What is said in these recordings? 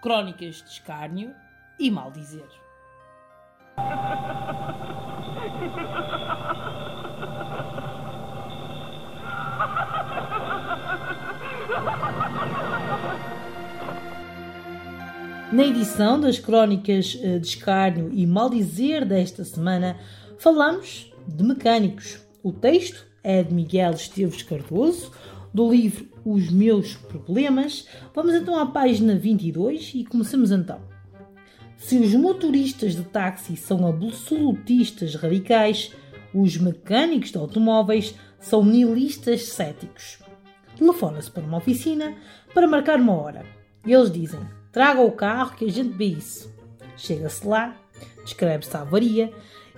Crónicas de escárnio e mal dizer. Na edição das Crónicas eh, de Escárnio e Maldizer desta semana, falamos de mecânicos. O texto é de Miguel Esteves Cardoso, do livro Os Meus Problemas. Vamos então à página 22 e começamos então. Se os motoristas de táxi são absolutistas radicais, os mecânicos de automóveis são nihilistas céticos. Telefona-se para uma oficina para marcar uma hora. Eles dizem: traga o carro que a gente vê isso. Chega-se lá, descreve-se a avaria,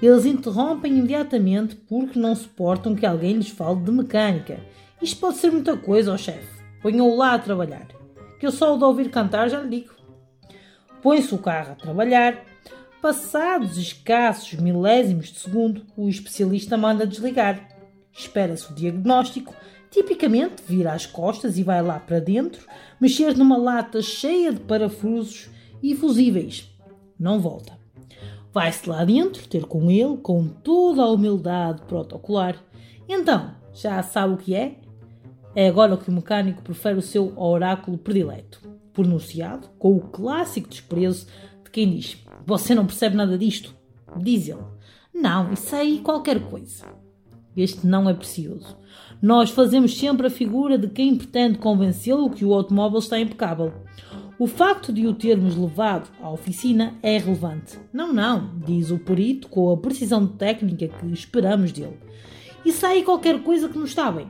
eles interrompem imediatamente porque não suportam que alguém lhes fale de mecânica. Isto pode ser muita coisa, ó chefe. Ponham-o lá a trabalhar. Que eu só o de ouvir cantar já lhe digo. Põe-se o carro a trabalhar. Passados escassos milésimos de segundo, o especialista manda desligar. Espera-se o diagnóstico. Tipicamente vira as costas e vai lá para dentro, mexer numa lata cheia de parafusos e fusíveis. Não volta. Vai-se lá dentro ter com ele com toda a humildade protocolar. Então, já sabe o que é? É agora que o mecânico prefere o seu oráculo predileto, pronunciado com o clássico desprezo de quem diz: Você não percebe nada disto? Diz ele: Não, isso aí qualquer coisa. Este não é precioso. Nós fazemos sempre a figura de quem pretende convencê-lo que o automóvel está impecável. O facto de o termos levado à oficina é relevante. Não, não, diz o perito com a precisão técnica que esperamos dele. E sai qualquer coisa que não está bem.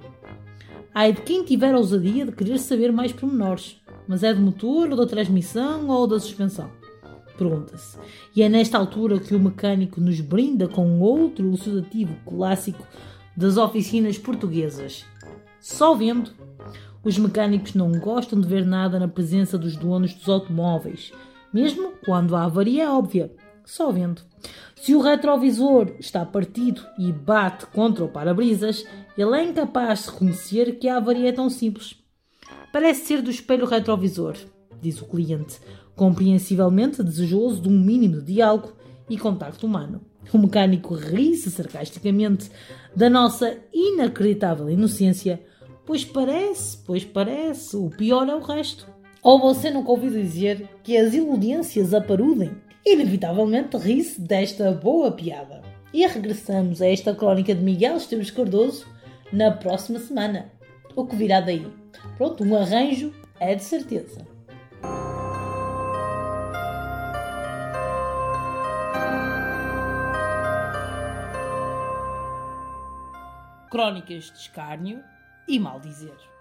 Ai de quem tiver a ousadia de querer saber mais pormenores. Mas é do motor, ou da transmissão, ou da suspensão? Pergunta-se. E é nesta altura que o mecânico nos brinda com outro elucidativo clássico das oficinas portuguesas. Só vendo os mecânicos não gostam de ver nada na presença dos donos dos automóveis, mesmo quando a avaria é óbvia. Só vendo. Se o retrovisor está partido e bate contra o para-brisas, ele é incapaz de reconhecer que a avaria é tão simples. Parece ser do espelho retrovisor, diz o cliente, compreensivelmente desejoso de um mínimo de diálogo e contacto humano. O mecânico ri-se sarcasticamente da nossa inacreditável inocência Pois parece, pois parece, o pior é o resto. Ou você nunca ouviu dizer que as iludências aparudem? Inevitavelmente ri-se desta boa piada. E regressamos a esta crónica de Miguel Esteves Cardoso na próxima semana. O que virá daí? Pronto, um arranjo é de certeza. Crónicas de Escárnio e mal dizer.